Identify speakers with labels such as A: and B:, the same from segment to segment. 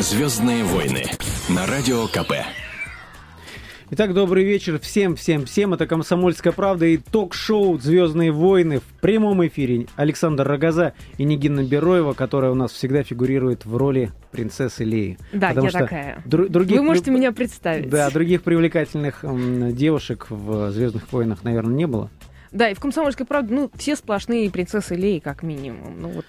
A: Звездные войны на радио КП.
B: Итак, добрый вечер всем, всем, всем. Это «Комсомольская правда» и ток-шоу «Звездные войны» в прямом эфире. Александр Рогоза и Нигина Бероева, которая у нас всегда фигурирует в роли принцессы Леи.
C: Да,
B: Потому
C: я
B: что
C: такая.
B: дру- других
C: Вы можете
B: при-
C: меня представить.
B: Да, других привлекательных м, девушек в «Звездных войнах», наверное, не было.
C: Да, и в «Комсомольской правде», ну, все сплошные принцессы Леи, как минимум. Ну, вот.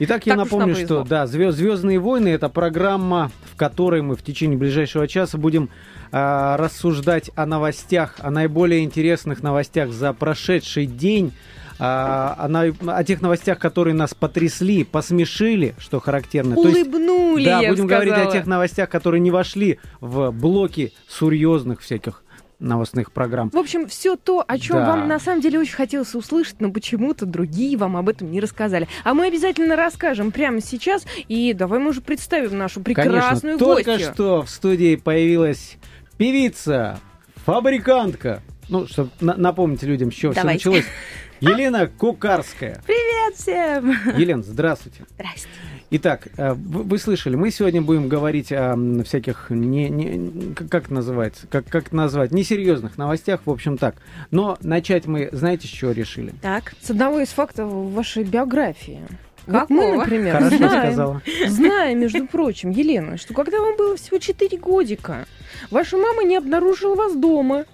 B: Итак, я
C: Так уж
B: напомню, что да, Звездные войны это программа, в которой мы в течение ближайшего часа будем а, рассуждать о новостях, о наиболее интересных новостях за прошедший день. а, о, о тех новостях, которые нас потрясли, посмешили, что характерно. То есть,
C: Улыбнули,
B: да,
C: я
B: будем говорить о
C: сказала.
B: тех новостях, которые не вошли в блоки серьезных всяких новостных программ.
C: В общем, все то, о чем
B: Да.
C: вам на самом деле очень хотелось услышать, но почему-то другие вам об этом не рассказали. А мы обязательно расскажем прямо сейчас. И давай мы уже представим нашу прекрасную
B: Конечно, только
C: гостью.
B: что в студии появилась певица, фабрикантка. Ну, чтобы напомнить людям, с чего все началось. Елена Кукарская.
D: Привет всем!
B: Елена, здравствуйте.
D: Здрасте.
B: Итак, э, вы, вы слышали, мы сегодня будем говорить о всяких не, не как, как это называется, как как это назвать, несерьезных новостях, в общем так. Но начать мы, знаете, с чего решили?
D: Так,
C: С одного из фактов вашей биографии. Вот мы,
D: Какого?
C: например,
B: Хорошо
C: знаем,
B: сказала.
C: Зная, между прочим, Елена, что когда вам было всего 4 годика, ваша мама не обнаружила вас дома.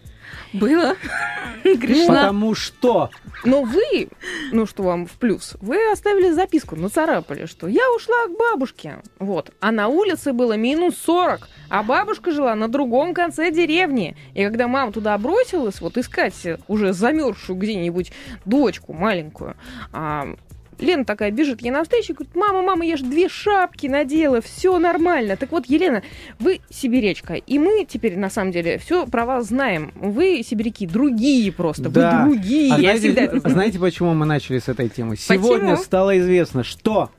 D: Было. Грешна.
B: Потому что
C: Но вы, ну что вам в плюс, вы оставили записку, нацарапали, что я ушла к бабушке. Вот. А на улице было минус 40, а бабушка жила на другом конце деревни. И когда мама туда бросилась, вот искать уже замерзшую где-нибудь дочку маленькую, а, Лена такая бежит ей навстречу и говорит, мама, мама, я же две шапки надела, все нормально. Так вот, Елена, вы сибирячка, и мы теперь на самом деле все про вас знаем. Вы сибиряки другие просто,
B: Да.
C: вы другие.
B: А
C: я
B: знаете,
C: всегда это знаю.
B: знаете, почему мы начали с этой темы? Сегодня стало известно, что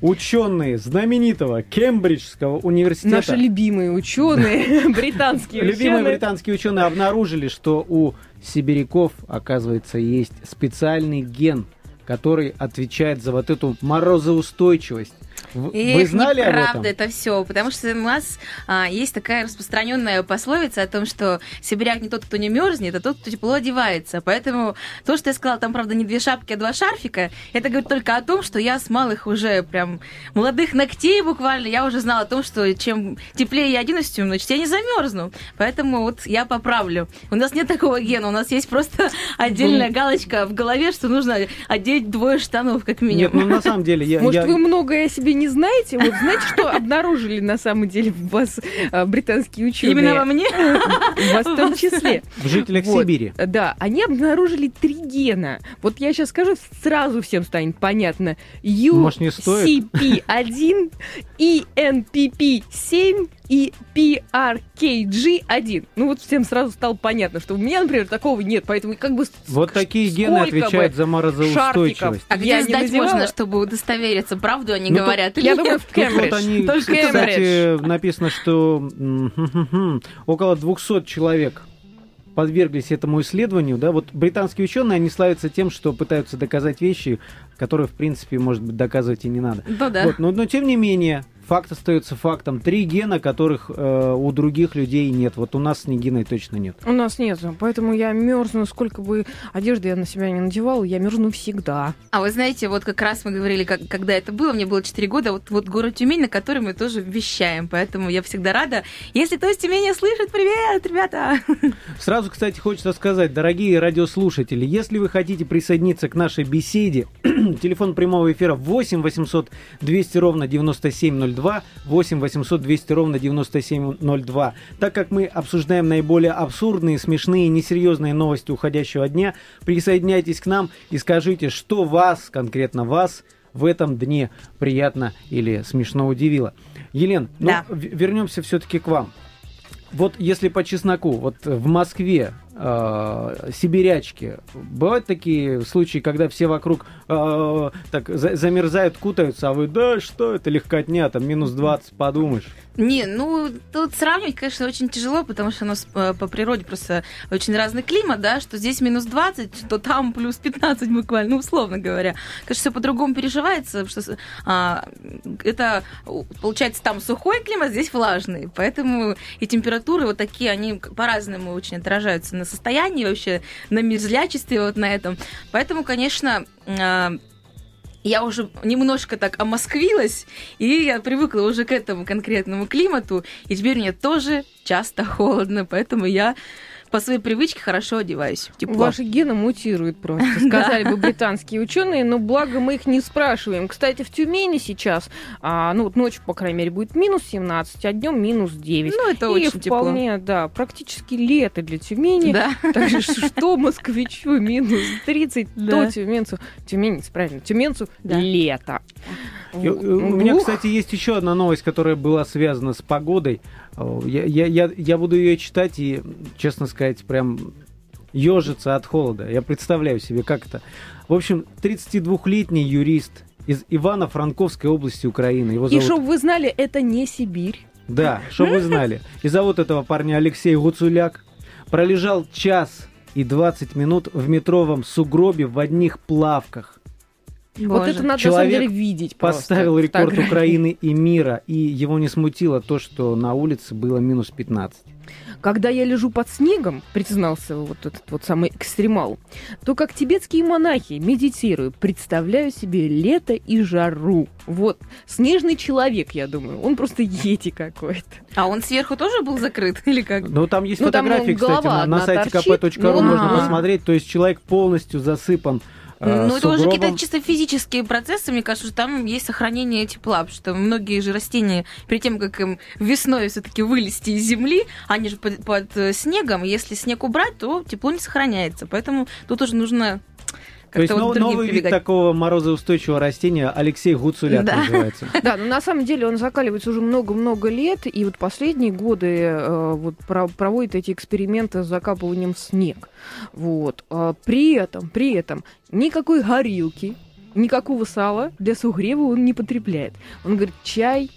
B: ученые знаменитого Кембриджского университета,
C: Наши любимые ученые, британские
B: любимые
C: ученые.
B: британские ученые обнаружили, что у сибиряков, оказывается, есть специальный ген, который отвечает за вот эту морозоустойчивость. Вы знали об
D: неправда это все, потому что у нас а, есть такая распространенная пословица о том, что сибиряк не тот, кто не мерзнет, а тот, кто тепло одевается. Поэтому то, что я сказала, там, правда, не две шапки, а два шарфика, это говорит только о том, что я с малых уже прям молодых ногтей буквально, я уже знала о том, что чем теплее я оденусь, тем значит я не замерзну. Поэтому вот я поправлю. У нас нет такого гена, у нас есть просто отдельная галочка в голове, что нужно одеть двое штанов, как
B: Нет,
D: минимум.
B: ну на самом деле я...
C: Может,
B: я-
C: вы многое себе не знаете? Вот знаете, что обнаружили на самом деле в вас а, британские ученые?
D: Именно во мне?
C: В вас в том числе.
B: в жителях
C: Вот.
B: Сибири.
C: Да, они обнаружили три гена. Вот я сейчас скажу, сразу всем станет понятно.
B: Может, не стоит?
C: UCP1, ENPP7 и PRKG1. Ну вот всем сразу стало понятно, что у меня, например, такого нет, поэтому как бы...
B: Вот такие гены отвечают за морозоустойчивость.
D: А где
C: не
D: сдать можно, чтобы удостовериться, правду они
B: Ну,
D: говорят или
C: Я думаю, в Кембридж.
B: вот они,
C: Только
B: кстати,
C: Кембридж.
B: написано, что около 200 человек подверглись этому исследованию, да, вот британские ученые, они славятся тем, что пытаются доказать вещи, которые, в принципе, может быть, доказывать и не надо.
D: Ну да.
B: Вот, но, но тем не менее, факт остается фактом. Три гена, которых э, у других людей нет. Вот у нас с Нигиной точно нет.
C: У нас нет, поэтому я мерзну, сколько бы одежды я на себя не надевала, я мерзну всегда.
D: А вы знаете, вот как раз мы говорили, как, когда это было, мне было 4 года, вот, вот город Тюмень, на который мы тоже вещаем, поэтому я всегда рада. Если кто из Тюмени слышит, привет, ребята!
B: Сразу, кстати, хочется сказать, дорогие радиослушатели, если вы хотите присоединиться к нашей беседе, телефон прямого эфира 8 800 200 ровно 9702, 8 800 200 ровно 9702. Так как мы обсуждаем наиболее абсурдные, смешные, несерьезные новости уходящего дня, присоединяйтесь к нам и скажите, что вас, конкретно вас, в этом дне приятно или смешно удивило. Елен, ну,
D: Да.
B: в- вернемся все-таки к вам. Вот если по чесноку, вот в Москве э, сибирячки. Бывают такие случаи, когда все вокруг э, так за- замерзают, кутаются, а вы, да что это легкотня, там минус 20, подумаешь.
D: Не, ну, тут сравнивать, конечно, очень тяжело, потому что у нас э, по природе просто очень разный климат, да, что здесь минус 20, что там плюс 15 буквально, ну, условно говоря. Конечно, все по-другому переживается, что а, это, получается, там сухой климат, здесь влажный, поэтому и температуры вот такие, они по-разному очень отражаются на состоянии вообще, на мерзлячестве вот на этом. Поэтому, конечно, а, я уже немножко так омосквилась, и я привыкла уже к этому конкретному климату, и теперь мне тоже часто холодно, поэтому я по своей привычке хорошо одеваюсь тепло.
C: Ваши гены мутируют просто, сказали бы британские ученые, но благо мы их не спрашиваем. Кстати, в Тюмени сейчас, а, ну вот ночью, по крайней мере, будет минус 17, а днем минус 9.
D: Ну, это
C: И
D: очень тепло.
C: вполне, да, практически лето для Тюмени.
D: Да.
C: Так же, что москвичу минус 30,
D: Да.
C: то тюменцу, тюменец, правильно, тюменцу
D: Да.
C: лето.
B: Э, У меня, кстати, есть еще одна новость, которая была связана с погодой. Э, Я, я, я, я буду ее читать и, честно сказать, прям ежиться от холода. Я представляю себе, как это. В общем, 32-летний юрист из Ивано-Франковской области Украины. Его
C: И
B: зовут...
C: чтобы вы знали, это не Сибирь.
B: Да, чтобы вы знали. И зовут этого парня Алексей Гуцуляк. Пролежал час и 20 минут в метровом сугробе в одних плавках.
C: Вот
D: Боже.
C: это надо
B: Человек
C: на самом деле видеть. просто,
B: Поставил рекорд
C: фотографии.
B: Украины и мира, и его не смутило то, что на улице было минус 15.
C: Когда я лежу под снегом, признался вот этот вот самый экстремал, то как тибетские монахи медитирую, представляю себе лето и жару. Вот, снежный человек, я думаю, он просто ети какой-то.
D: А он сверху тоже был закрыт или как?
B: Но там есть
C: Ну, там,
B: фотографии,
C: ну,
B: кстати, на, на сайте kp.ru
C: Ну,
B: можно
D: а.
B: посмотреть. То есть человек полностью засыпан э,
D: ну, это уже какие-то чисто физические процессы, мне кажется, что там есть сохранение тепла, потому что многие же растения, перед тем, как им весной все-таки вылезти из земли, они же под, под, э, снегом, если снег убрать, то тепло не сохраняется. Поэтому тут уже нужно
B: То есть
D: вот другим
B: новый вид такого морозоустойчивого растения Алексей Гуцуляк
D: Да.
B: называется.
C: Да, но на самом деле он закаливается уже много-много лет, и вот последние годы э, вот про- проводит эти эксперименты с закапыванием в снег. Вот. А При этом, при этом никакой горилки, никакого сала для сугрева он не потребляет. Он говорит, чай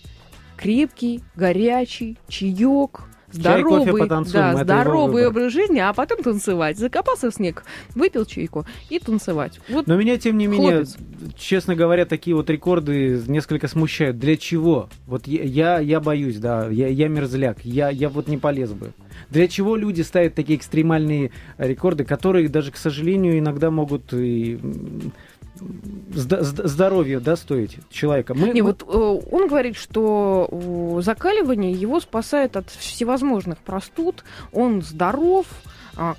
C: крепкий, горячий, чаек,
B: Кофе,
C: здоровый,
B: потанцуем,
C: да, здоровый образ жизни, а потом танцевать. Закопался в снег, выпил чайку и танцевать. Вот
B: Но меня, тем не менее,
C: Хлопец.
B: честно говоря, такие вот рекорды несколько смущают. Для чего? Вот я, я, я боюсь, да, я, я мерзляк, я, я вот не полез бы. Для чего люди ставят такие экстремальные рекорды, которые даже, к сожалению, иногда могут и здоровье да, стоить человека. Мы,
C: Не,
B: мы-
C: вот э, он говорит, что э, закаливание его спасает от всевозможных простуд. Он здоров,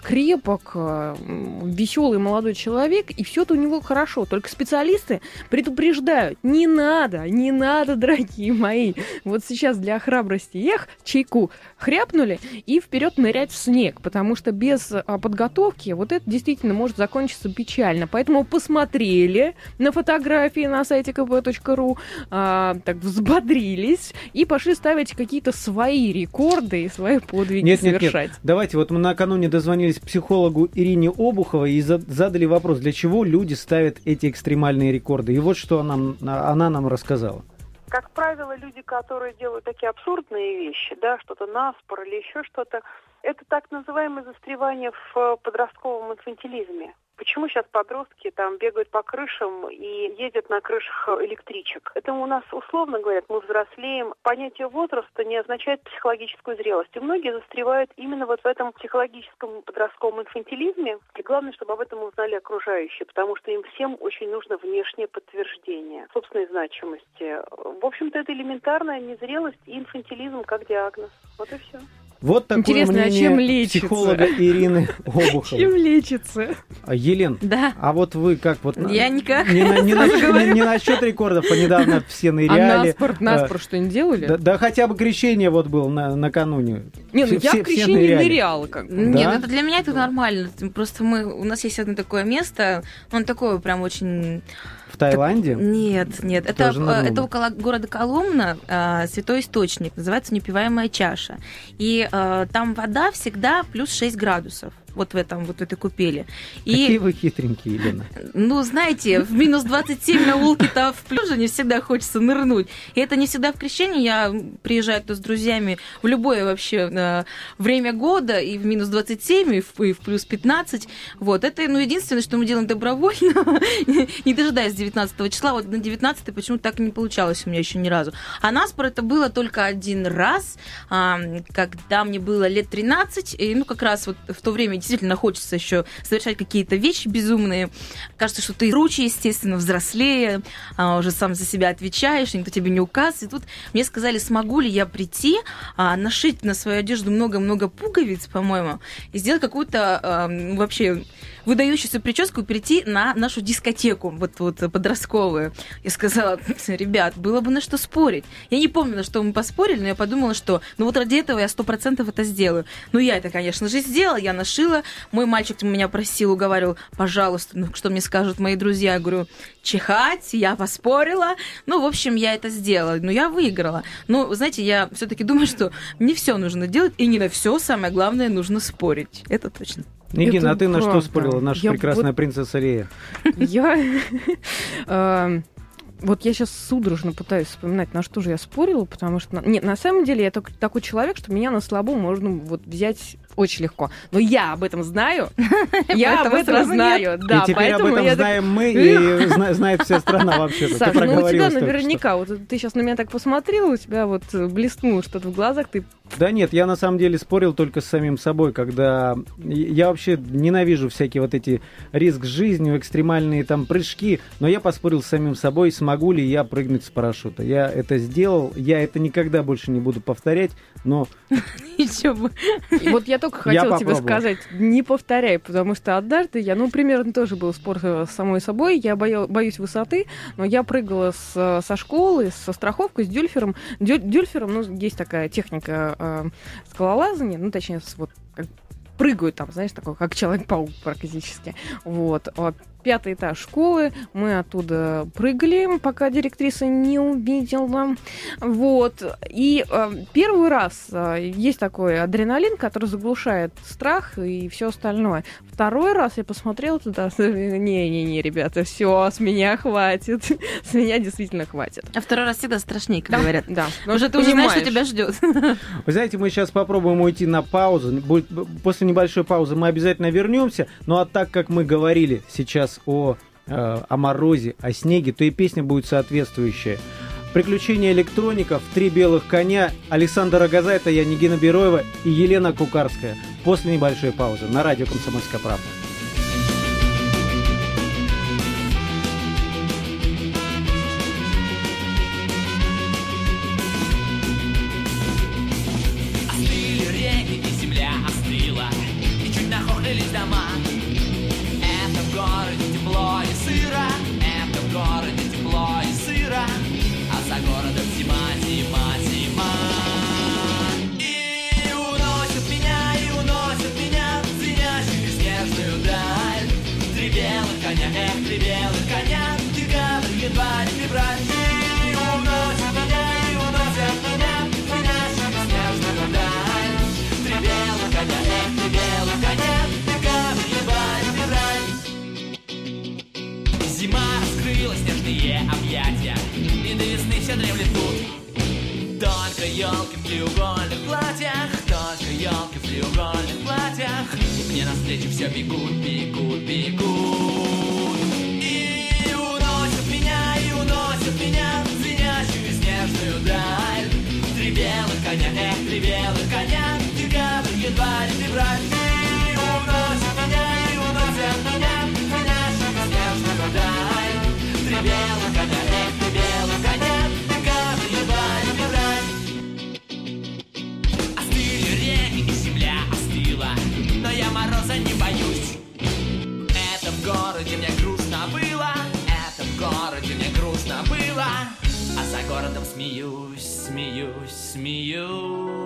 C: крепок, веселый молодой человек, и все это у него хорошо. Только специалисты предупреждают, не надо, не надо, дорогие мои. Вот сейчас для храбрости эх, чайку хряпнули и вперед нырять в снег, потому что без а, подготовки вот это действительно может закончиться печально. Поэтому посмотрели на фотографии на сайте kp.ru, а, так взбодрились и пошли ставить какие-то свои рекорды и свои подвиги
B: Нет, нет, нет.
C: совершать.
B: Давайте, вот мы накануне дозвонились психологу Ирине Обуховой и за- задали вопрос, для чего люди ставят эти экстремальные рекорды. И вот что она, она нам рассказала.
E: Как правило, люди, которые делают такие абсурдные вещи, да, что-то наспор или еще что-то, это так называемое застревание в э, подростковом инфантилизме. Почему сейчас подростки там бегают по крышам и ездят на крышах электричек? Это у нас условно говорят, мы взрослеем. Понятие возраста не означает психологическую зрелость. И многие застревают именно вот в этом психологическом подростковом инфантилизме. И главное, чтобы об этом узнали окружающие, потому что им всем очень нужно внешнее подтверждение собственной значимости. В общем-то, это элементарная незрелость и инфантилизм как диагноз. Вот и все.
B: Вот такое
C: Интересно, а
B: мнение
C: чем лечится?
B: психолога Ирины
C: Чем
B: Обуховой.
C: лечится?
B: А, Елен,
D: Да.
B: а вот вы как вот...
D: Я никак.
B: Не, на- не, не- не насчет рекордов, а недавно все
C: А
B: ныряли.
C: наспор, наспор что-нибудь делали?
B: Да, да хотя бы крещение вот был на, накануне.
C: Не, ну
B: Все-
C: я в крещении
B: ныряли.
C: ныряла как бы.
D: Нет,
B: Да?
D: это для меня это нормально. Просто мы, у нас есть одно такое место, он такое прям очень...
B: В Таиланде?
D: Нет, нет, это, э, это около города Коломна, э, святой источник, называется непиваемая чаша. И э, там вода всегда плюс 6 градусов. Вот в этом, вот в этой купели.
B: Какие вы хитренькие, Елена.
D: Ну, знаете, в минус 27 на улке-то в пляже не всегда хочется нырнуть. И это не всегда в крещении. Я приезжаю то с друзьями в любое вообще э, время года, и в минус 27, и в, и в плюс 15. Вот. Это, ну, единственное, что мы делаем добровольно, не дожидаясь 19 числа. Вот на 19 почему-то так и не получалось у меня еще ни разу. А наспор это было только один раз, когда мне было лет 13, и, ну, как раз вот в то время действительно хочется еще совершать какие-то вещи безумные. Кажется, что ты круче, естественно, взрослее, а, уже сам за себя отвечаешь, никто тебе не указывает. И тут мне сказали, смогу ли я прийти, а, нашить на свою одежду много-много пуговиц, по-моему, и сделать какую-то а, вообще выдающуюся прическу прийти на нашу дискотеку, вот, вот подростковую. Я сказала, ребят, было бы на что спорить. Я не помню, на что мы поспорили, но я подумала, что ну вот ради этого я сто процентов это сделаю. Ну, я это, конечно же, сделала, я нашила. Мой мальчик меня просил, уговаривал, пожалуйста, ну, что мне скажут мои друзья. Я говорю, чихать, я поспорила. Ну, в общем, я это сделала. Но я выиграла. Но, знаете, я все-таки думаю, что не все нужно делать, и не на все, самое главное, нужно спорить. Это точно.
B: Нигина, а ты на что
C: правда.
B: спорила, наша
C: Я
B: прекрасная
C: вот-
B: принцесса Лея?
C: Я... эм, Вот я сейчас судорожно пытаюсь вспоминать, на что же я спорила, потому что... Нет, на самом деле я так- такой человек, что меня на слабо можно вот взять очень легко. Но я об этом знаю. Я об этом знаю. Да,
B: и теперь об
C: поэтому
B: этом знаем мы, и зна- знает вся страна вообще.
C: Саш, ну у тебя наверняка, вот ты сейчас на меня так посмотрел, у тебя вот блеснуло что-то в глазах, ты
B: Да нет, я на самом деле спорил только с самим собой, когда я вообще ненавижу всякие вот эти риск жизнью, экстремальные там прыжки, но я поспорил с самим собой, смогу ли я прыгнуть с парашюта. Я это сделал, я это никогда больше не буду повторять, но
D: Еще бы.
C: И Вот я только
B: Я
C: хотела тебе сказать, не повторяй, потому что однажды я, ну, примерно тоже был спор э, с самой собой, я боюсь высоты, но я прыгала э, со школы, со страховкой, с дюльфером. Дю- дюльфером, ну, есть такая техника э, скалолазания, ну, точнее, вот прыгают там, знаешь, такой, как Человек-паук практически. Вот. Пятый этаж школы, мы оттуда прыгали, пока директриса не увидела. Вот. И э, первый раз э, есть такой адреналин, который заглушает страх и все остальное. Второй раз я посмотрела туда, не-не-не, ребята, все, с меня хватит. с меня действительно хватит.
D: А второй раз всегда страшнее, как говорят.
C: Да.
D: Уже ты уже знаешь, что тебя ждет.
B: Вы знаете, мы сейчас попробуем уйти на паузу. После небольшой паузы мы обязательно вернемся. Ну а так как мы говорили сейчас о, э, о морозе, о снеге, то и песня будет соответствующая. Приключения электроников, три белых коня, Александр это я, Бероева и Елена Кукарская. После небольшой паузы на радио «Комсомольская правда».
F: Елки в треугольных платьях Только елки в треугольных платьях. И мне навстречу все бегут, бегут, бегут. И уносят меня, и уносят меня В звенящую снежную даль. Три белых коня, эх, три белых коня Декабрь, январь, февраль смеюсь, смеюсь, смеюсь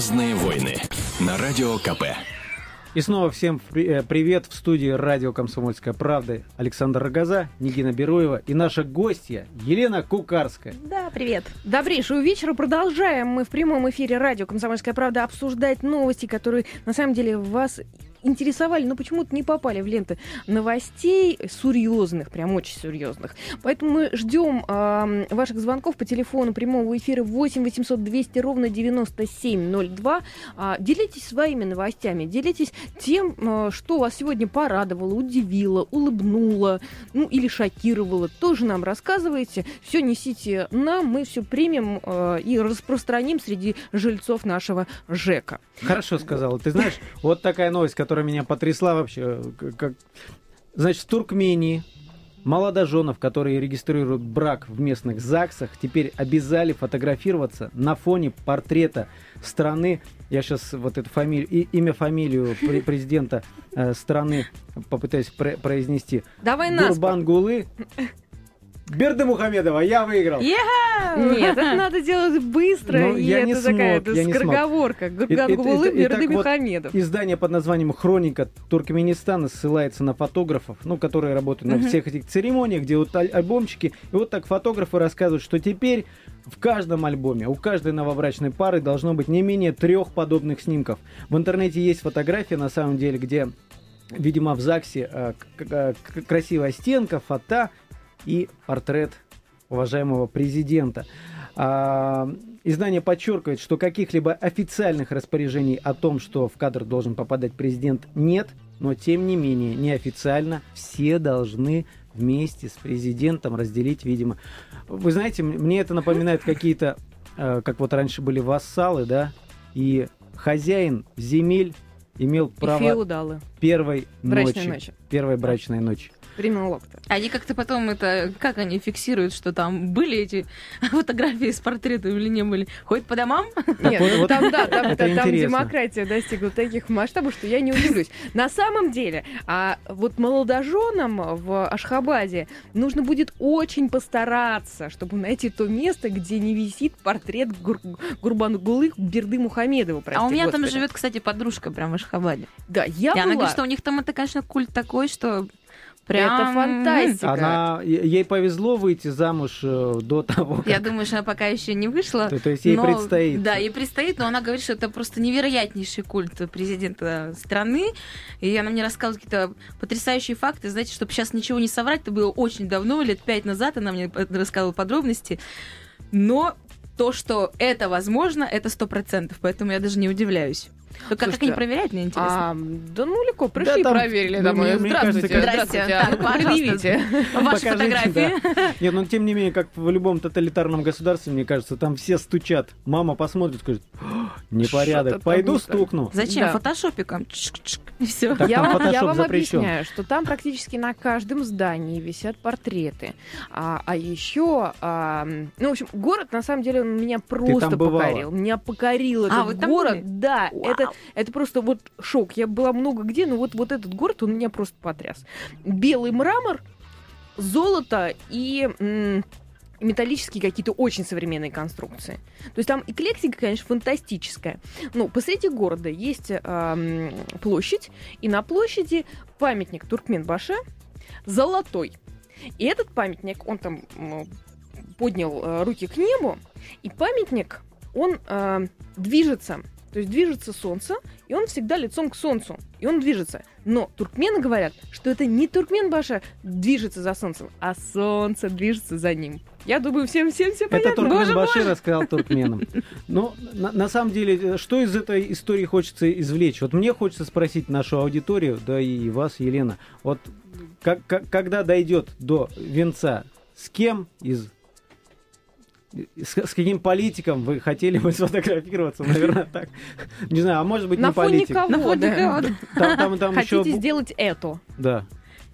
A: Звездные войны на радио КП.
B: И снова всем э, привет в студии радио «Комсомольская правда». Александр Рогоза, Нигина Бероева и наша гостья Елена Кукарская.
D: Да, привет.
C: Добрейшего вечера. Продолжаем мы в прямом эфире радио «Комсомольская правда» обсуждать новости, которые на самом деле вас интересовали, но почему-то не попали в ленты новостей серьезных, прям очень серьезных. Поэтому мы ждем э, ваших звонков по телефону прямого эфира 8 800 200 ровно 9702. А, делитесь своими новостями, делитесь тем, э, что вас сегодня порадовало, удивило, улыбнуло, ну или шокировало. Тоже нам рассказывайте. Все несите нам, мы все примем э, и распространим среди жильцов нашего ЖЭКа.
B: Хорошо сказала. Ты знаешь, вот такая новость, которая меня потрясла вообще. Как... Значит, в Туркмении молодоженов, которые регистрируют брак в местных ЗАГСах, теперь обязали фотографироваться на фоне портрета страны. Я сейчас вот эту фамилию, и, имя, фамилию пре- президента э, страны попытаюсь пре- произнести.
C: Давай нас.
B: Гурбангулы. Бердымухамедова, я выиграл.
C: Нет, это надо делать быстро,
B: Ну,
C: и
B: я
C: это
B: не
C: такая скороговорка. Гургангулы, Берды
B: вот
C: Мухамедов.
B: Издание под названием «Хроника Туркменистана» ссылается на фотографов, ну, которые работают на всех этих церемониях, где вот аль- альбомчики. И вот так фотографы рассказывают, что теперь в каждом альбоме у каждой новобрачной пары должно быть не менее трех подобных снимков. В интернете есть фотография, на самом деле, где, видимо, в ЗАГСе э, к- красивая стенка, фото и портрет уважаемого президента. А, издание подчеркивает, что каких-либо официальных распоряжений о том, что в кадр должен попадать президент, нет, но тем не менее неофициально все должны вместе с президентом разделить, видимо. Вы знаете, мне это напоминает какие-то, э, как вот раньше были вассалы, да, и хозяин земель имел право первой ночи,
C: ночи.
B: первой брачной ночи.
C: Времен локта.
D: Они как-то потом это, как они фиксируют, что там были эти фотографии с портретом или не были? Ходят по домам?
C: Нет,
B: вот-
C: ну,
B: вот
C: там, да, там,
B: это
C: там
B: интересно.
C: демократия достигла таких масштабов, что я не удивлюсь. На самом деле, а вот молодоженам в Ашхабаде нужно будет очень постараться, чтобы найти то место, где не висит портрет Гур- Гурбангулы Берды Мухамедова.
D: а
C: прости
D: у меня там
C: господи.
D: живет, кстати, подружка прям в Ашхабаде.
C: Да, я
D: И она
C: была.
D: говорит, что у них там это, конечно, культ такой, что прям...
C: Это фантастика.
B: Она, ей повезло выйти замуж э, до того, как...
D: Я думаю, что она пока еще не вышла.
B: То, то есть ей
D: но-
B: предстоит.
D: Да, ей предстоит, но она говорит, что это просто невероятнейший культ президента страны. И она мне рассказывала какие-то потрясающие факты. Знаете, чтобы сейчас ничего не соврать, это было очень давно, лет пять назад, она мне рассказывала подробности. Но то, что это возможно, это сто процентов, поэтому я даже не удивляюсь. Только как
C: Слушайте,
D: они проверяют, мне интересно.
C: А, да ну легко, пришли,
B: там,
C: проверили
B: ну,
C: домой.
B: мне- мне
C: Здравствуйте,
B: кажется,
D: как-
C: здравствуйте. А
D: Так,
C: предъявите.
D: Ваши
B: покажите,
D: фотографии.
B: Нет, но тем не менее, как в любом тоталитарном государстве, мне кажется, там все стучат. Мама посмотрит, скажет, «О, непорядок, пойду стукну.
D: Зачем?
C: Да.
D: Фотошопиком. Все.
C: Я, вам, я вам объясняю, что там практически на каждом здании висят портреты. А, а еще, а, ну, в общем, город, на самом деле, он меня просто покорил. Меня покорил этот
D: А, там
C: город. Да,
D: Вау.
C: Это, это просто вот шок. Я была много где, но вот, вот этот город, он меня просто потряс. Белый мрамор, золото и... металлические какие-то очень современные конструкции. То есть там эклектика, конечно, фантастическая. Ну, посреди города есть ам, площадь, и на площади памятник Туркменбаше золотой. И этот памятник, он там поднял э, руки к небу, и памятник, он э, движется. То есть движется солнце, и он всегда лицом к солнцу. И он движется. Но туркмены говорят, что это не Туркменбаша движется за солнцем, а солнце движется за ним. Я думаю, всем всем все
B: Это
C: понятно. Боже мой!
B: Туркменбаши рассказал туркменам. Но на, на самом деле, что из этой истории хочется извлечь? Вот мне хочется спросить нашу аудиторию, да и вас, Елена, вот как, как- когда дойдет до венца, с кем из с, с каким политиком вы хотели бы сфотографироваться, наверное, так. Не знаю, а может быть
C: На
B: не
C: фоне
B: политик.
C: кого?
D: На фоне
C: да?
D: кого?
B: Там, там, там
C: Хотите
B: еще...
C: сделать это?
B: Да.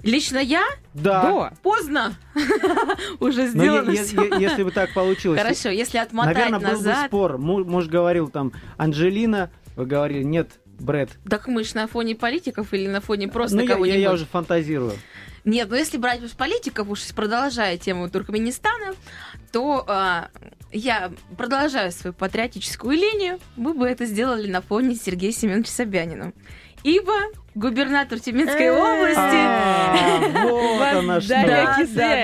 D: Лично я
B: Да.
D: поздно уже
B: Но
D: сделано
B: если бы так получилось.
D: Хорошо, если отмотать
B: Наверное, был бы спор. Му- Муж говорил там, Анджелина, вы говорили, нет, Брэд.
D: так мы ж на фоне политиков или на фоне просто
B: ну, я- я,
D: кого-нибудь?
B: я уже фантазирую.
D: Нет, ну если брать политиков, уж продолжая тему Туркменистана, то а, я продолжаю свою патриотическую линию, мы бы это сделали на фоне Сергея Семеновича Собянина. Ибо губернатор Тюменской области...
B: А,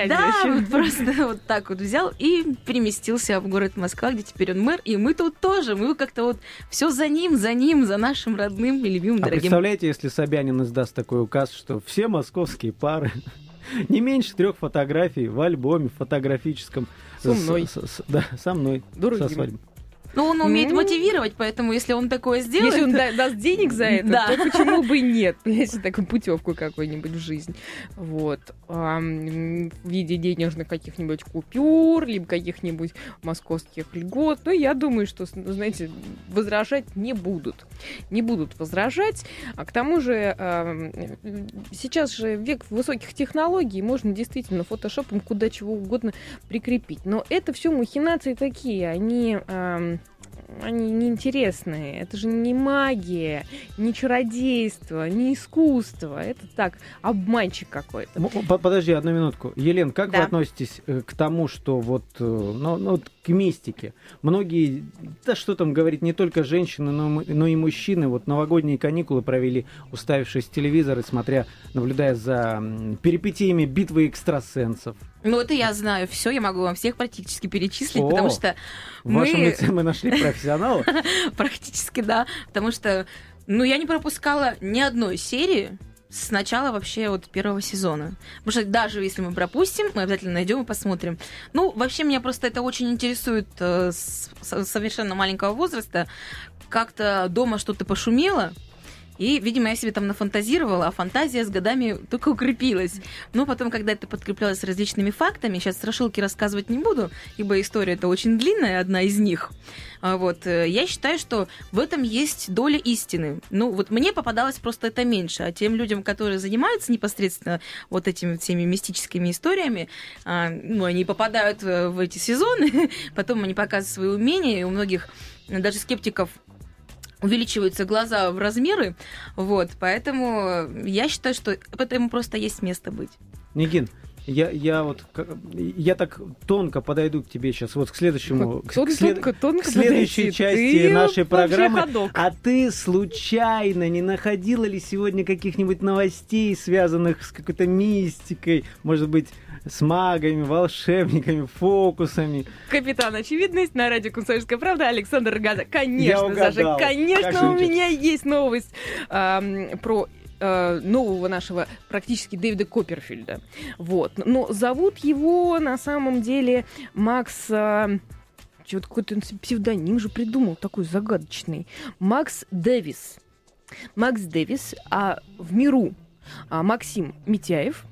D: Да, просто вот так вот взял и переместился в город Москва, где теперь он мэр, и мы тут тоже, мы как-то вот все за ним, за ним, за нашим родным и любимым,
B: А
D: дорогим.
B: представляете, если Собянин издаст такой указ, что все московские пары не меньше трех фотографий в альбоме фотографическом
C: Со мной.
B: да, со мной.
C: Дорогим.
B: Со свадьбой.
D: Ну, он умеет
C: Ну.
D: мотивировать, поэтому если он такое сделает...
C: Если он да- даст денег за это,
D: Да.
C: то почему бы и нет? Если такую путевку какую-нибудь в жизнь. Вот. А, в виде денежных каких-нибудь купюр, либо каких-нибудь московских льгот. Ну, я думаю, что, ну, знаете, возражать не будут. Не будут возражать. А к тому же а, сейчас же век высоких технологий, можно действительно фотошопом куда чего угодно прикрепить. Но это все махинации такие, они... они неинтересные. Это же не магия, не чародейство, не искусство. Это так, обманчик какой-то.
B: Подожди одну минутку. Елен, как вы
D: Да.
B: относитесь э, к тому, что вот, э, ну, ну, вот к мистике? Многие, да что там говорить, не только женщины, но, но и мужчины, вот новогодние каникулы провели, уставившись в телевизор и смотря, наблюдая за перипетиями битвы экстрасенсов.
D: Ну, это я знаю. Все, я могу вам всех практически перечислить,
B: О,
D: потому что
B: В вашем
D: Мы-
B: лице мы нашли профессионала.
D: практически, да. Потому что, ну, я не пропускала ни одной серии с начала вообще вот первого сезона. Потому что даже если мы пропустим, мы обязательно найдем и посмотрим. Ну, вообще меня просто это очень интересует э, с совершенно маленького возраста. Как-то дома что-то пошумело, и, видимо, я себе там нафантазировала, а фантазия с годами только укрепилась. Но потом, когда это подкреплялось различными фактами, сейчас страшилки рассказывать не буду, ибо история это очень длинная, одна из них. А Вот, э, я считаю, что в этом есть доля истины. Ну, вот мне попадалось просто это меньше, а тем людям, которые занимаются непосредственно вот этими всеми мистическими историями, а, ну, они попадают э, в эти сезоны, потом они показывают свои умения, и у многих даже скептиков увеличиваются глаза в размеры, вот, поэтому я считаю, что этому просто есть место быть.
B: Нигин, я, я вот как- я так тонко подойду к тебе сейчас, вот к следующему, к,
C: Тон-
B: к след-
C: тонко, тонко
B: к следующей
C: подойти.
B: части
C: Ты
B: нашей программы.
C: ходок.
B: А ты случайно не находила ли сегодня каких-нибудь новостей, связанных с какой-то мистикой, может быть, с магами, волшебниками, фокусами?
C: Капитан Очевидность на радио «Комсомольская правда» Александр Рогоза. Конечно. Саша,
B: Как
C: конечно, у меня есть новость ам, про э, нового нашего практически Дэвида Копперфильда. Вот. Но зовут его на самом деле Макс... э, чё-то какой-то псевдоним же придумал, такой загадочный. Макс Дэвис. Макс Дэвис, а в миру а, Максим Митяев.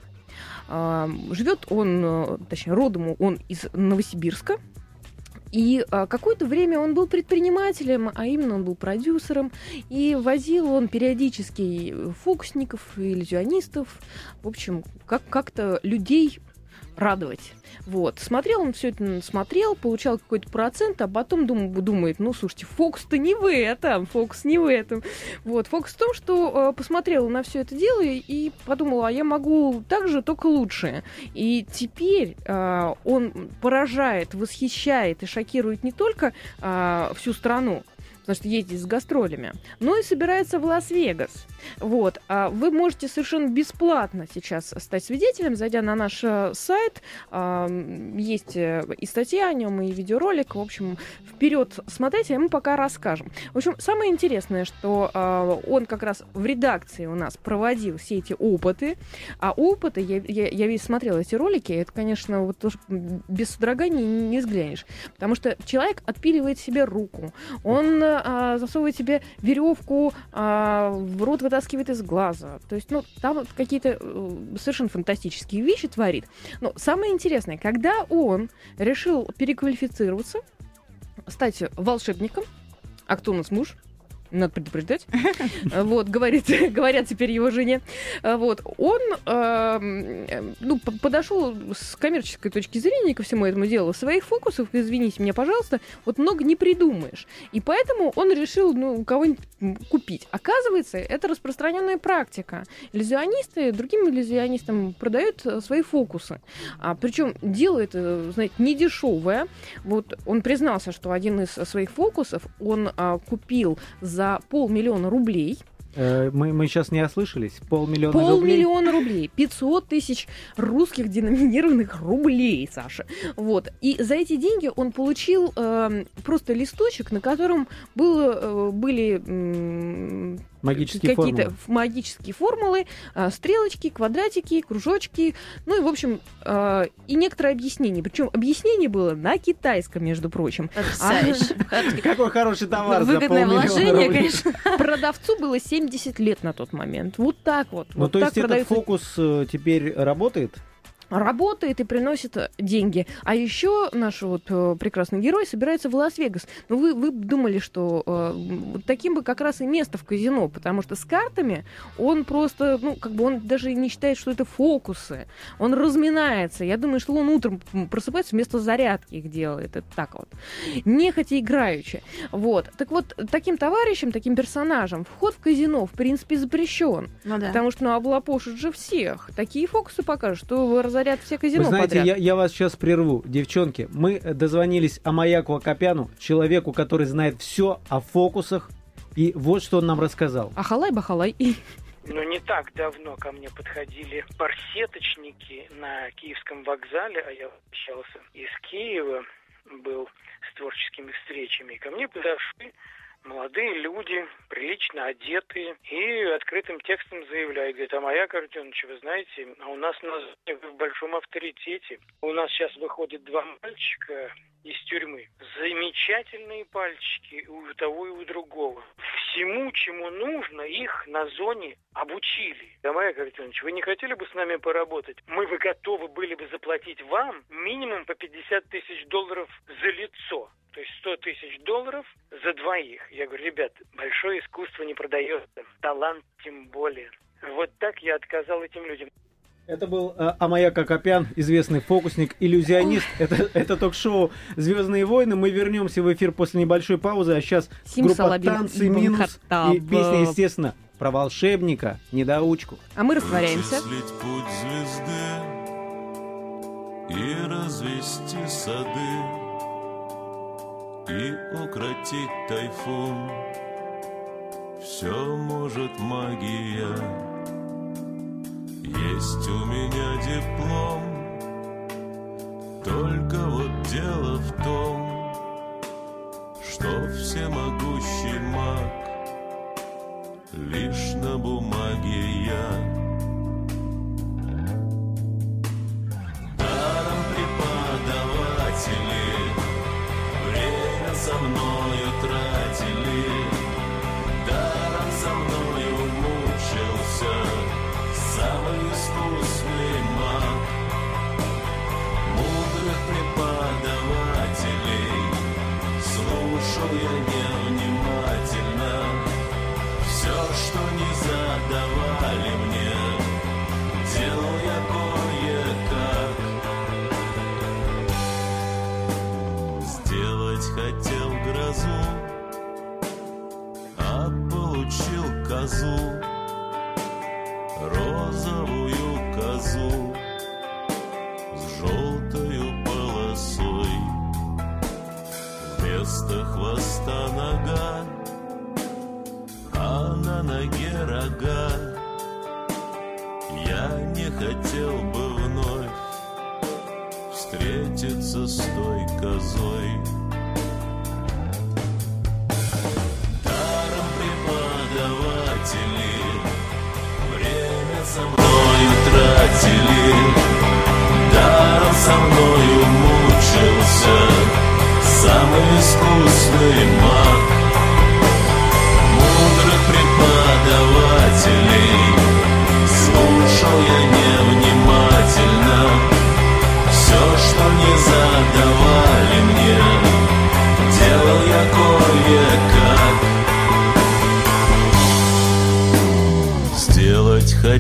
C: А, Живет он, э, точнее, родом он из Новосибирска. И а, какое-то время он был предпринимателем, а именно он был продюсером. И возил он периодически фокусников, иллюзионистов. В общем, как- как-то людей радовать. Вот. Смотрел он все это, смотрел, получал какой-то процент, а потом дум- думает, ну, слушайте, фокус-то не в этом, фокус не в этом. Вот. Фокус в том, что э, посмотрела на все это дело и, подумала, а я могу так же, только лучше. И теперь э, он поражает, восхищает и шокирует не только э, всю страну, потому что ездит с гастролями, но и собирается в Лас-Вегас. Вот. А вы можете совершенно бесплатно сейчас стать свидетелем, зайдя на наш э, сайт. Есть э, и статья о нем, и видеоролик. В общем, вперед смотрите, а мы пока расскажем. В общем, самое интересное, что а, он как раз в редакции у нас проводил все эти опыты. А опыты, я, я, я весь смотрела эти ролики, это, конечно, вот тоже без содрогания не, не взглянешь. Потому что человек отпиливает себе руку, он а, засовывает себе веревку а, в рот, вытаскивает из глаза. То есть, ну, там какие-то э, совершенно фантастические вещи творит. Но самое интересное, когда он решил переквалифицироваться, стать волшебником, а кто у нас муж? Надо предупреждать. Вот, говорит, говорят теперь его жене. А, Вот, он э, ну, подошел с коммерческой точки зрения ко всему этому делу. Своих фокусов, извините меня, пожалуйста, вот много не придумаешь. И поэтому он решил, ну, кого-нибудь купить. Оказывается, это распространенная практика. Иллюзионисты другим иллюзионистам продают э, свои фокусы. А, причем дело это, знаете, не дешевое. Вот он признался, что один из своих фокусов он а, купил за полмиллиона рублей.
B: Э, Мы, мы сейчас не ослышались. Полмиллиона рублей.
C: Полмиллиона рублей. 500 тысяч русских деноминированных рублей, Саша. Вот. И за эти деньги он получил э, просто листочек, на котором было, э, были
B: Магические
C: какие-то
B: формулы.
C: магические формулы, а, стрелочки, квадратики, кружочки, ну и, в общем, а, и некоторое объяснение. Причем объяснение было на китайском, между прочим.
D: Потрясающе.
B: Какой хороший товар
D: Выгодное вложение, конечно.
C: Продавцу было 70 лет на тот момент. Вот так вот.
B: Ну, то есть этот фокус э, теперь работает?
C: Работает и приносит э, деньги. А еще наш вот э, прекрасный герой собирается в Лас-Вегас. Ну, вы, вы думали, что э, таким бы как раз и место в казино, потому что с картами он просто, ну, как бы он даже не считает, что это фокусы. Он разминается. Я думаю, что он утром просыпается, вместо зарядки их делает. Это так вот. Нехотя играючи. Вот. Так вот, таким товарищем, таким персонажем вход в казино, в принципе, запрещен.
D: Ну да.
C: Потому что, ну, облапошат же всех. Такие фокусы покажут, что вы разорят все казино
B: Вы знаете,
C: подряд.
B: я, я вас сейчас прерву. Девчонки, мы дозвонились Амаяку Акопяну, человеку, который знает все о фокусах. И вот что он нам рассказал.
C: Ахалай-бахалай.
G: Но не так давно ко мне подходили барсеточники на Киевском вокзале, а я возвращался из Киева, был с творческими встречами. И ко мне подошли молодые люди, прилично одетые, и открытым текстом заявляют, говорят, а моя Картенович, вы знаете, а у нас на в большом авторитете. У нас сейчас выходит два мальчика из тюрьмы. Замечательные пальчики у того и у другого. Всему, чему нужно, их на зоне обучили. Да, Майя Картенович, вы не хотели бы с нами поработать? Мы бы готовы были бы заплатить вам минимум по 50 тысяч долларов за лицо. То есть 100 тысяч долларов за двоих. Я говорю, ребят, большое искусство не продается, талант тем более. Вот так я отказал этим людям.
B: Это был э, Амаяк Акопян, известный фокусник, иллюзионист. Это, это ток-шоу «Звездные войны». Мы вернемся в эфир после небольшой паузы. А сейчас группа
C: Симсалабим
B: «Танцы минус» и песня, естественно, про волшебника, недоучку.
C: А мы растворяемся.
H: Вычислить путь звезды и развести сады и укротить тайфун. Все может магия. Есть у меня диплом, только вот дело в том, что всемогущий маг лишь на бумаге я. Время со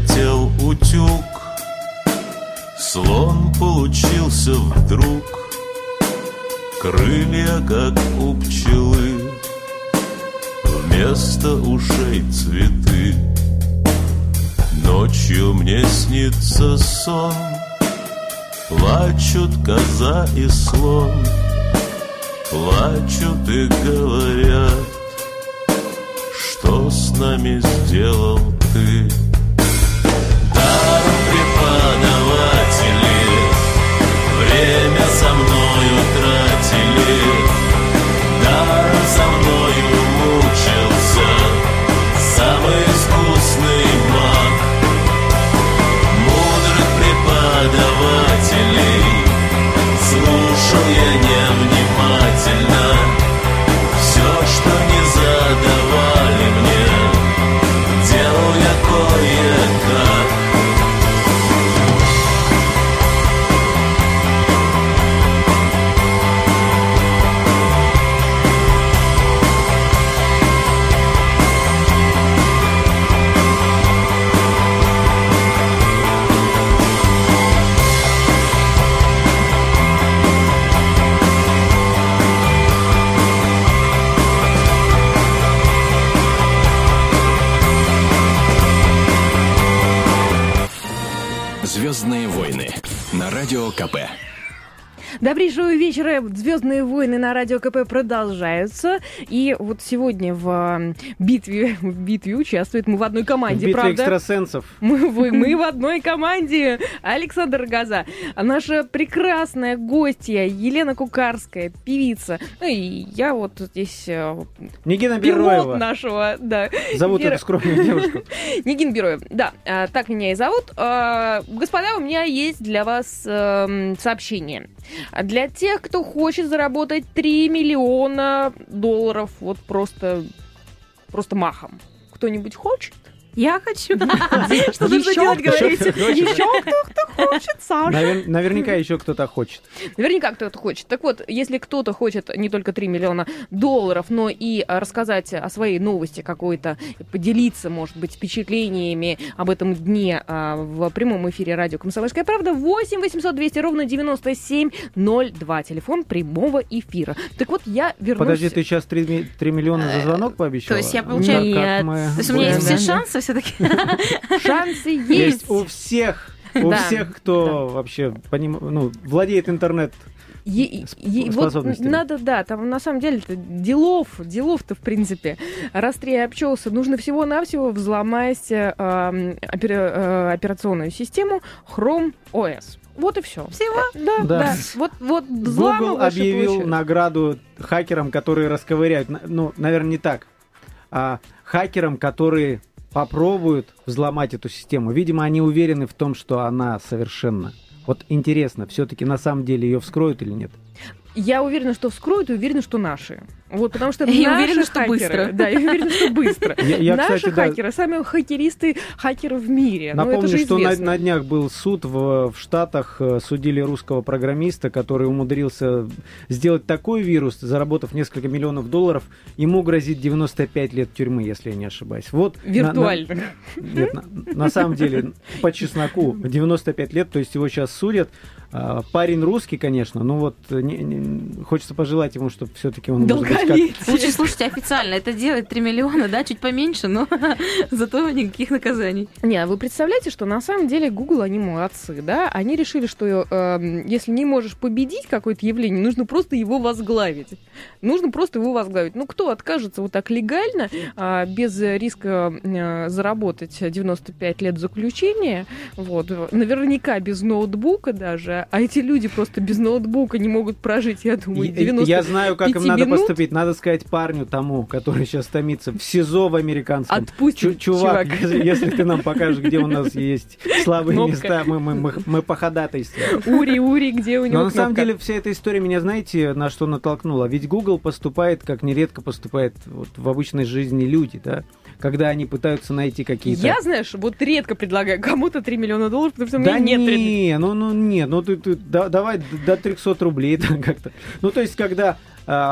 H: хотел утюг, слон получился вдруг. Крылья, как у пчелы, вместо ушей цветы. Ночью мне снится сон, плачут коза и слон, плачут и говорят, что с нами сделал ты.
A: semana.
C: Добрейшего вечера. Звездные войны на радио КП продолжаются. И вот сегодня в битве, в битве участвует. Мы в одной команде,
B: Битва
C: правда?
B: экстрасенсов.
C: Мы, вы- мы в одной команде. Александр Газа, наша прекрасная гостья Елена Кукарская, певица. Ну и я вот здесь э,
B: Нигина
C: пилот
B: Бероева.
C: нашего, да.
B: Зовут
C: Вера-
B: эту скромную девушку.
C: Нигин Бероев, да, а, так меня и зовут. А, Господа, у меня есть для вас эм, сообщение. А Для тех, кто хочет заработать 3 миллиона долларов, вот просто, просто махом. Кто-нибудь хочет?
D: Я хочу. Что нужно
C: Еще
D: делать, говорите?
C: Еще кто-то хочет, Саша.
B: Навер- Наверняка еще кто-то хочет.
C: Наверняка кто-то хочет. Так вот, если кто-то хочет не только 3 миллиона долларов, но и а, рассказать о своей новости какой-то, поделиться, может быть, впечатлениями об этом дне а, в прямом эфире радио «Комсомольская правда», 8 800 200 ровно 9702, телефон прямого эфира. Так вот, я вернусь...
B: Подожди, ты сейчас 3, миллиона за звонок пообещала?
D: То есть я получаю-
C: Нет.
D: То есть у меня есть все шансы все-таки.
C: Шансы есть.
B: Есть у всех. У
C: Да.
B: всех, кто вообще поним... ну, владеет интернет.
C: Е- е- вот надо, да, там на самом деле делов, делов-то в принципе. Раз три обчелся, нужно всего-навсего взломать э, м, опера- э, операционную систему Chrome OS. Вот и все.
D: Всего?
C: Да,
B: Да.
C: да. Вот, вот
B: Google объявил
C: получаешь.
B: награду хакерам, которые расковыряют. Ну, наверное, не так. А хакерам, которые попробуют взломать эту систему. Видимо, они уверены в том, что она совершенна. Вот интересно, все-таки на самом деле ее вскроют или нет?
C: Я уверена, что вскроют, и уверена, что наши. Вот, потому что
D: И
C: наши
D: уверена, что
C: хакеры-
D: быстро.
C: Да, и уверена, что быстро.
B: Я- я,
C: наши
B: кстати, да,
C: хакеры, самые хакеристы хакеры в мире. Ну,
B: Напомню, что на, на днях был суд в, в Штатах, э, судили русского программиста, который умудрился сделать такой вирус, заработав несколько миллионов долларов, ему грозит 95 лет тюрьмы, если я не ошибаюсь. Вот на- на-
C: Виртуально.
B: нет, на, на самом деле, по чесноку, 95 лет, то есть его сейчас судят. А, Парень русский, конечно, но вот не- не- хочется пожелать ему, чтобы все-таки он...
C: Долголетие.
D: Лучше слушайте официально. Это делает 3 миллиона, да, чуть поменьше, но зато никаких наказаний.
C: Не, а вы представляете, что на самом деле Google, они молодцы, да? Они решили, что э, если не можешь победить какое-то явление, нужно просто его возглавить. Нужно просто его возглавить. Ну, кто откажется вот так легально, а, без риска э, заработать 95 лет заключения, вот, наверняка без ноутбука даже, а эти люди просто без ноутбука не могут прожить, я думаю,
B: Я-
C: 90
B: Я знаю, как им надо
C: минут.
B: поступить. Надо сказать парню тому, который сейчас томится в СИЗО в американском.
C: Отпустим,
B: Чу- чувак,
C: чувак.
B: если, если ты нам покажешь, где у нас есть слабые
C: Кнопка.
B: места, мы, мы, мы, мы походатайствуем.
C: Ури, Ури, где у него
B: Но на самом деле вся эта история меня, знаете, на что натолкнула? Ведь Google поступает, как нередко поступает вот в обычной жизни люди, да? Когда они пытаются найти какие-то...
C: Я, знаешь, вот редко предлагаю кому-то 3 миллиона долларов, потому что у
B: Да
C: меня нет 3
B: не, ну, ну нет, ну ты, ты да- давай до 300 рублей там как-то. Ну то есть, когда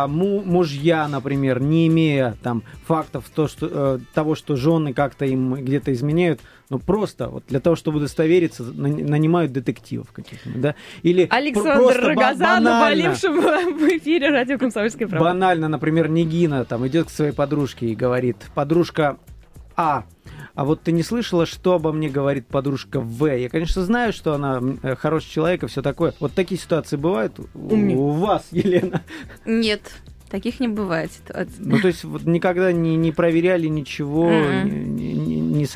B: му- мужья, например, не имея там фактов то, что, э, того, что жены как-то им где-то изменяют, ну просто вот для того, чтобы удостовериться, нан- нанимают детективов каких-нибудь, да? Или
C: Александр
B: просто ба-
C: Рогоза,
B: банально-
C: наболевшим в эфире радио «Комсомольская правда».
B: Банально, например, Нигина там идет к своей подружке и говорит, подружка А, а вот ты не слышала, что обо мне говорит подружка В? Я, конечно, знаю, что она э, хороший человек и все такое. Вот такие ситуации бывают у, у вас, Елена?
D: Нет, таких не бывает ситуаций.
B: Ну, то есть вот никогда не, не проверяли ничего,
D: Мгм.
B: не, не- не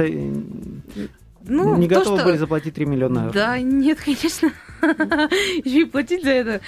D: Ну,
B: не
D: то,
B: готовы
D: что-
B: были заплатить 3 миллиона?
D: Да, нет, конечно. Еще и платить за это.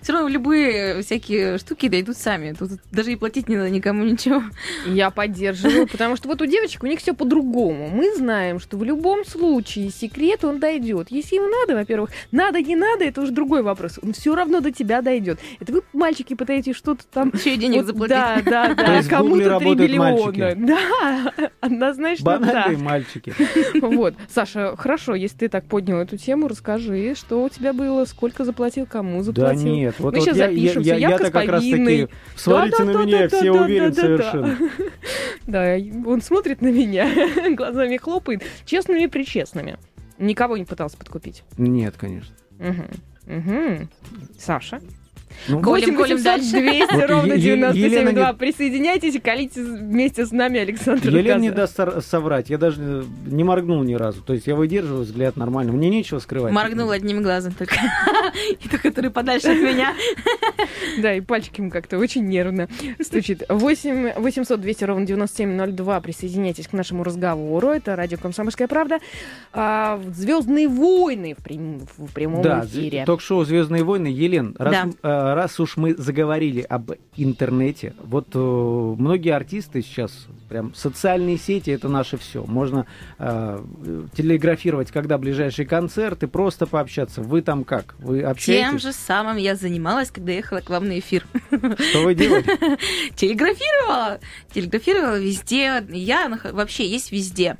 D: Все равно любые всякие штуки дойдут сами. Тут даже и платить не надо никому ничего.
C: Я поддерживаю, потому что вот у девочек у них все по-другому. Мы знаем, что в любом случае секрет он дойдет. Если ему надо, во-первых, надо не надо, это уже другой вопрос. Он все равно до тебя дойдет. Это вы, мальчики, пытаетесь что-то там.
D: Еще и денег
C: вот,
D: заплатить.
C: Да, да, да. Кому-то 3
B: работают
C: миллиона. Да, однозначно да.
B: Банальные мальчики.
C: Вот. Саша, хорошо, если ты так поднял эту тему, расскажи, что у тебя было, сколько заплатил, кому
B: Да
C: заплатил.
B: нет, вот,
C: Мы
B: вот
C: сейчас
B: я,
C: запишемся,
B: я, я,
C: явка
B: то
C: с
B: как раз таки
C: повинной.
B: свалите на меня, все уверен совершенно.
C: Да, он смотрит на меня, глазами хлопает, честными и причестными. Никого не пытался подкупить.
B: Нет, конечно.
C: Угу. Угу. Саша.
B: Ну,
D: Колем,
C: 8
D: колем
C: 800
D: дальше.
C: 200
B: Вот
C: ровно
B: Е- Е-
C: 97
B: Елена
C: 2.
B: не-
C: Присоединяйтесь и колите вместе с нами Александр
B: Елена не
C: Газа.
B: даст соврать. Я даже не моргнул ни разу. То есть я выдерживаю взгляд нормально. Мне нечего скрывать.
D: Моргнул одним глазом только. И то, который подальше от меня.
C: Да, и пальчиком как-то очень нервно стучит. 8 800 200 ровно 9702. Присоединяйтесь к нашему разговору. Это радио «Комсомольская правда». Звездные войны в, прям- в прямом
B: Да,
C: эфире.
B: з- ток-шоу «Звездные войны». Елен, раз,
D: Да.
B: э, раз уж мы заговорили об интернете, вот э, многие артисты сейчас, прям социальные сети — это наше все. Можно э, телеграфировать, когда ближайший концерт, и просто пообщаться. Вы там как? Вы
D: Тем
B: общаетесь?
D: же самым я занималась, когда ехала к вам на эфир.
B: Что вы делаете?
D: Телеграфировала. Телеграфировала везде. Я вообще есть везде.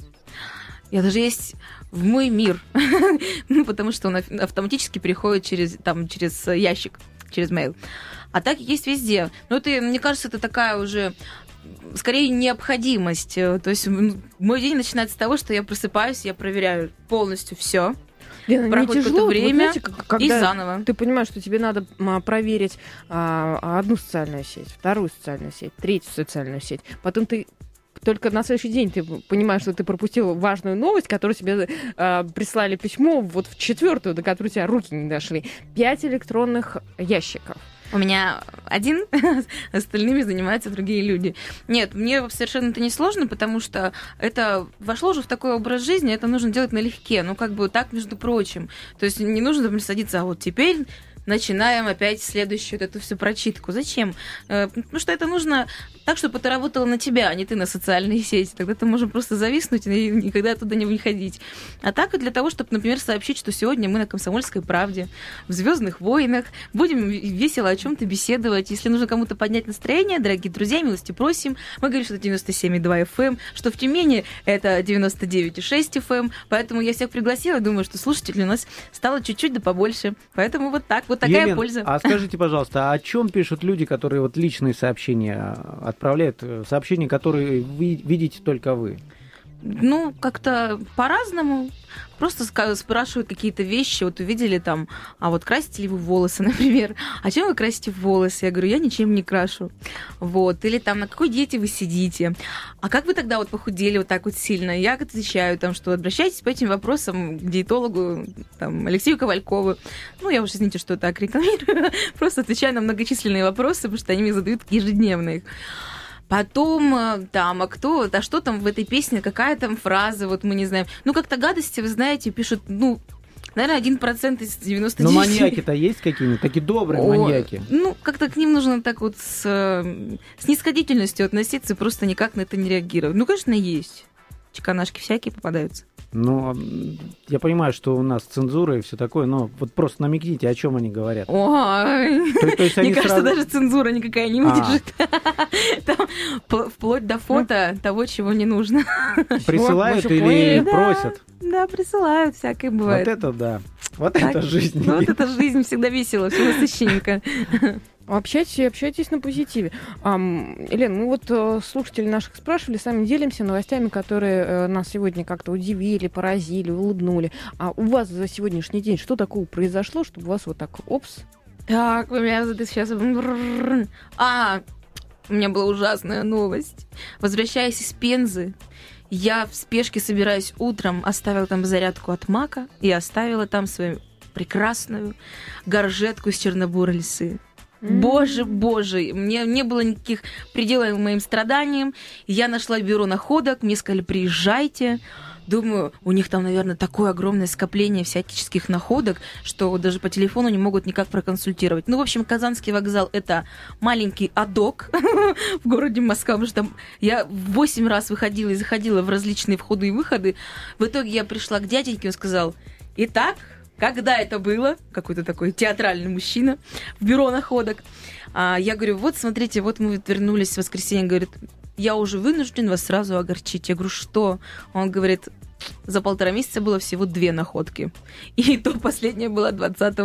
D: Я даже есть в мой мир. Ну, потому что он ав- автоматически переходит через, там, через ящик, через mail. А так есть везде. Но это, мне кажется, это такая уже скорее необходимость. Э, То есть мой день начинается с того, что я просыпаюсь, я проверяю полностью все
C: Лена, не
D: проходит
C: тяжело?
D: какое-то
C: Вот
D: время,
C: знаете, как-
D: и
C: когда
D: заново.
C: Ты понимаешь, что тебе надо проверить а, одну социальную сеть, вторую социальную сеть, третью социальную сеть. Потом ты только на следующий день ты понимаешь, что ты пропустил важную новость, которую тебе а, прислали письмо вот в четвертую, до которой у тебя руки не дошли. Пять электронных ящиков.
D: У меня один, остальными занимаются другие люди. Нет, мне совершенно это не сложно, потому что это вошло уже в такой образ жизни, это нужно делать налегке, ну как бы так, между прочим. То есть не нужно, например, садиться, а вот теперь начинаем опять следующую вот эту всю прочитку. Зачем? Э, Потому что это нужно так, чтобы это работало на тебя, а не ты на социальные сети. Тогда ты можешь просто зависнуть и никогда туда не выходить. А так и для того, чтобы, например, сообщить, что сегодня мы на Комсомольской правде, в Звездных войнах, будем весело о чем-то беседовать. Если нужно кому-то поднять настроение, дорогие друзья, милости просим. Мы говорим, что это 97,2 FM, эм, что в Тюмени это 99,6 FM. эм. Поэтому я всех пригласила. Думаю, что слушателей у нас стало чуть-чуть да побольше. Поэтому вот так, вот такая
B: Елен,
D: польза.
B: А скажите, пожалуйста, а о чем пишут люди, которые вот личные сообщения отправляют, э, сообщения, которые вы видите только вы?
D: Ну, как-то по-разному. Просто спрашивают какие-то вещи. Вот увидели там, а вот красите ли вы волосы, например? А чем вы красите волосы? Я говорю, я ничем не крашу. Вот. Или там, на какой диете вы сидите? А как вы тогда вот похудели вот так вот сильно? Я отвечаю там, что обращайтесь по этим вопросам к диетологу там, Алексею Ковалькову. Ну, я уже, извините, что так рекламирую. Просто отвечаю на многочисленные вопросы, потому что они мне задают ежедневно их. Потом э, там, а кто, а что там в этой песне, какая там фраза, вот мы не знаем. Ну, как-то гадости, вы знаете, пишут, ну, наверное, один процент из 99.
B: Но маньяки-то есть какие-нибудь? Такие добрые
D: О,
B: маньяки.
D: Ну, как-то к ним нужно так вот с э, снисходительностью относиться и просто никак на это не реагировать. Ну, конечно, есть. Чеканашки всякие попадаются.
B: Ну, м, я понимаю, что у нас цензура и все такое, но вот просто намекните, о чем они говорят.
D: Ой.
B: То, то есть они
D: Мне кажется,
B: сразу-
D: даже цензура никакая не
B: А.
D: выдержит. Там пл- вплоть до фото того, чего не нужно.
B: присылают или просят.
D: Да, присылают, всякое бывает.
B: Вот это да. Вот
D: Так.
B: это жизнь.
D: Вот эта жизнь всегда весела, все насыщенненько.
C: Общайтесь общайтесь на позитиве. Ам, Лен, мы вот э, слушатели наших спрашивали, сами делимся новостями, которые э, нас сегодня как-то удивили, поразили, улыбнули. А у вас за сегодняшний день что такого произошло, чтобы вас вот так опс?
D: Так, у меня это сейчас... А, у меня была ужасная новость. Возвращаясь из Пензы, я в спешке собираюсь утром, оставила там зарядку от мака и оставила там свою прекрасную горжетку из чернобурой лисы. Боже, боже, мне не было никаких пределов моим страданиям. Я нашла бюро находок, мне сказали, приезжайте. Думаю, у них там, наверное, такое огромное скопление всяческих находок, что даже по телефону не могут никак проконсультировать. Ну, в общем, Казанский вокзал — это маленький адок в городе Москва, потому что там я восемь раз выходила и заходила в различные входы и выходы. В итоге я пришла к дяденьке, он сказал, итак, когда это было, какой-то такой театральный мужчина в бюро находок. А я говорю, вот смотрите, вот мы вернулись в воскресенье, говорит, я уже вынужден вас сразу огорчить. Я говорю, что? Он говорит, за полтора месяца было всего две находки. И то последняя была 20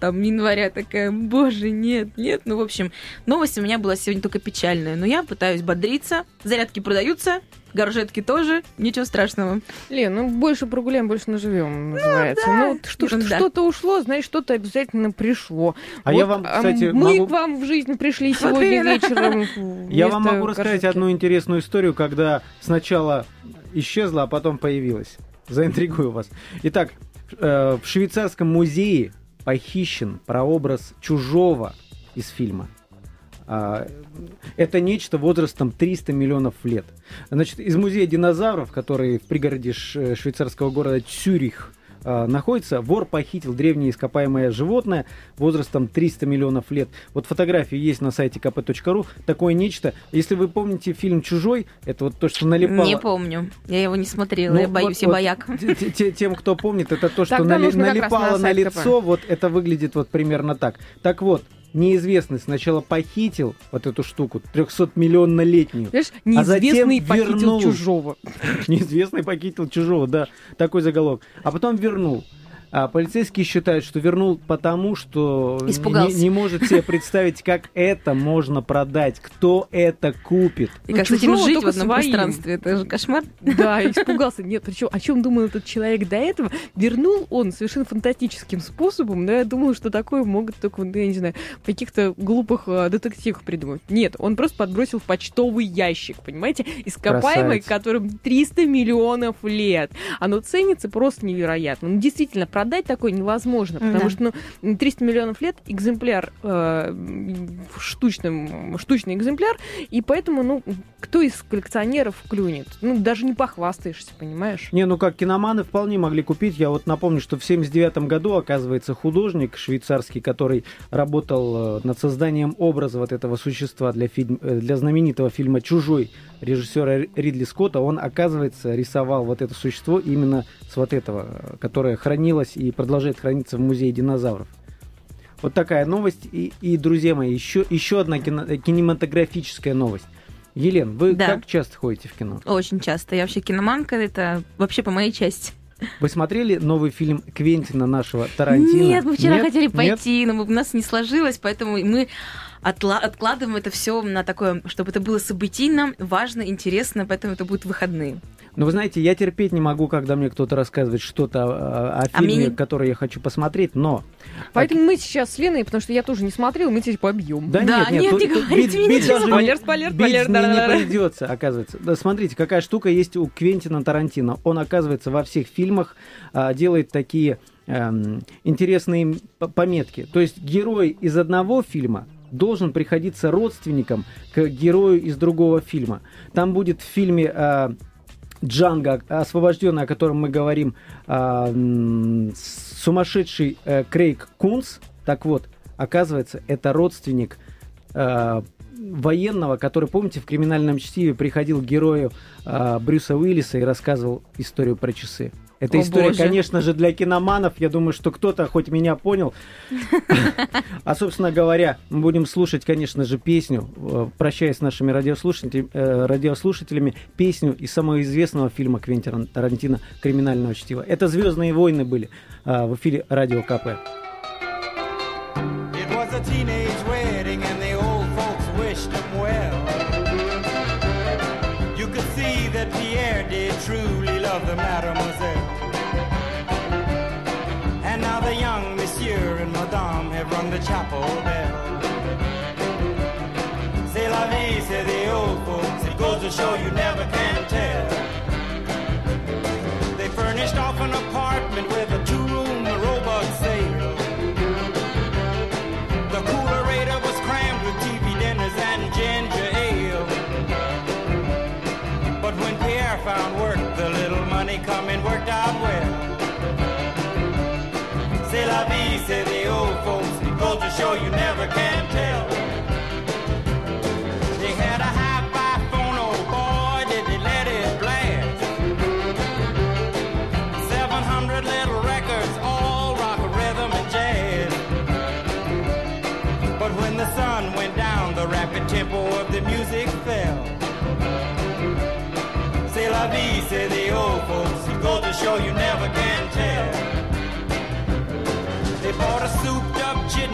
D: там, января. Такая, боже, нет, нет. Ну, в общем, новость у меня была сегодня только печальная. Но я пытаюсь бодриться. Зарядки продаются, горжетки тоже, ничего страшного.
C: Лен, ну больше прогуляем, больше наживем, называется.
D: да,
C: Ну, вот что,
D: ерунда.
C: что-то ушло, значит, что-то обязательно пришло.
B: А
C: Вот,
B: я вам,
C: а
B: кстати,
C: мы
B: могу-
C: к вам в жизнь пришли сегодня вечером.
B: Я вам могу рассказать одну интересную историю, когда сначала исчезла, а потом появилась. Заинтригую вас. Итак, э, в швейцарском музее похищен прообраз чужого из фильма. А, Это нечто возрастом 300 миллионов лет. Значит, из музея динозавров, который в пригороде швейцарского города Цюрих а, находится, вор похитил древнее ископаемое животное возрастом 300 миллионов лет. Вот фотографии есть на сайте kp.ru. Такое нечто. Если вы помните фильм «Чужой», это вот то, что налипало...
D: Не помню. Я его не смотрела,
B: Ну,
D: я боюсь,
B: вот-
D: я
B: вот
D: бояк.
B: те- Тем, кто помнит, это то, что нали- налипало
C: на
B: на лицо, вот это выглядит вот примерно так. Так вот, неизвестный сначала похитил вот эту штуку, 300-миллионнолетнюю.
C: Знаешь,
B: А затем
C: неизвестный похитил
B: вернул.
C: чужого.
B: Неизвестный похитил чужого, да, такой заголовок. А потом вернул. А полицейские считают, что вернул потому, что не-
D: Испугался.
B: не, не может себе представить, как это можно продать, кто это купит.
D: И
C: Ну,
D: как с этим
C: чужого
D: жить в одном пространстве? Это же кошмар.
C: Да, испугался. Нет, причем о чем думал этот человек до этого? Вернул он совершенно фантастическим способом, но я думала, что такое могут только, ну, я не знаю, в каких-то глупых э, детективах придумать. Нет, он просто подбросил в почтовый ящик, понимаете? Ископаемый,
B: Красавец.
C: которым 300 миллионов лет. Оно ценится просто невероятно. Ну, действительно, продать такое невозможно, потому
D: Да.
C: что, ну, 300 миллионов лет экземпляр, э, в штучном, штучный экземпляр, и поэтому, ну, кто из коллекционеров клюнет? Ну, даже не похвастаешься, понимаешь?
B: Не, ну как киноманы вполне могли купить. Я вот напомню, что в 79 году, оказывается, художник швейцарский, который работал э, над созданием образа вот этого существа для, фильм, э, для знаменитого фильма «Чужой» режиссера Ридли Скотта, он, оказывается, рисовал вот это существо именно с вот этого, э, которое хранилось и продолжает храниться в музее динозавров. Вот такая новость. И, и, друзья мои, еще, еще одна кино- э, кинематографическая новость. Елен, вы
D: Да.
B: как часто ходите в кино?
D: Очень часто. Я вообще киноманка, это вообще по моей части.
B: Вы смотрели новый фильм Квентина нашего Тарантино?
D: Нет, мы вчера
B: Нет?
D: хотели
B: Нет?
D: пойти, но у нас не сложилось, поэтому мы отла- откладываем это все на такое, чтобы это было событийно, важно, интересно, поэтому это будут выходные.
B: Ну, вы знаете, я терпеть не могу, когда мне кто-то рассказывает что-то о, о
D: А мне
B: фильме,
D: не-
B: который я хочу посмотреть, но...
C: Поэтому мы сейчас с Леной, потому что я тоже не смотрела, мы теперь побьем.
B: Да,
D: Да,
B: нет, нет,
D: нет, не говорите мне ничего.
C: Спойлер, спойлер,
B: бить
C: спойлер,
B: не, придется, оказывается. Да, смотрите, какая штука есть у Квентина Тарантино. Он, оказывается, во всех фильмах а, делает такие эм, интересные пометки. То есть герой из одного фильма должен приходиться родственником к герою из другого фильма. Там будет в фильме а, Джанго, освобожденный, о котором мы говорим, а, сумасшедший э, Крейг Кунс. Так вот, оказывается, это родственник э, военного, который, помните, в криминальном чтиве приходил к герою э, Брюса Уиллиса и рассказывал историю про часы. Эта
D: О,
B: история,
D: боже.
B: конечно же, для киноманов. Я думаю, что кто-то хоть меня понял. А, собственно говоря, мы будем слушать, конечно же, песню, э, прощаясь с нашими радиослушателями, э, радиослушателями, песню из самого известного фильма Квентина Тарантино «Криминального чтива». Это «Звездные войны» были э, в эфире Радио КП.
I: It was a teenage the chapel bell. C'est la vie, say the old folks. It goes to show you never can To you never can tell. They had a hi-fi phone, oh boy, did they let it blast. 700 little records, all rock, rhythm, and jazz. But when the sun went down, the rapid tempo of the music fell. C'est la vie, say the old folks. It goes to show you never can tell. They bought a souped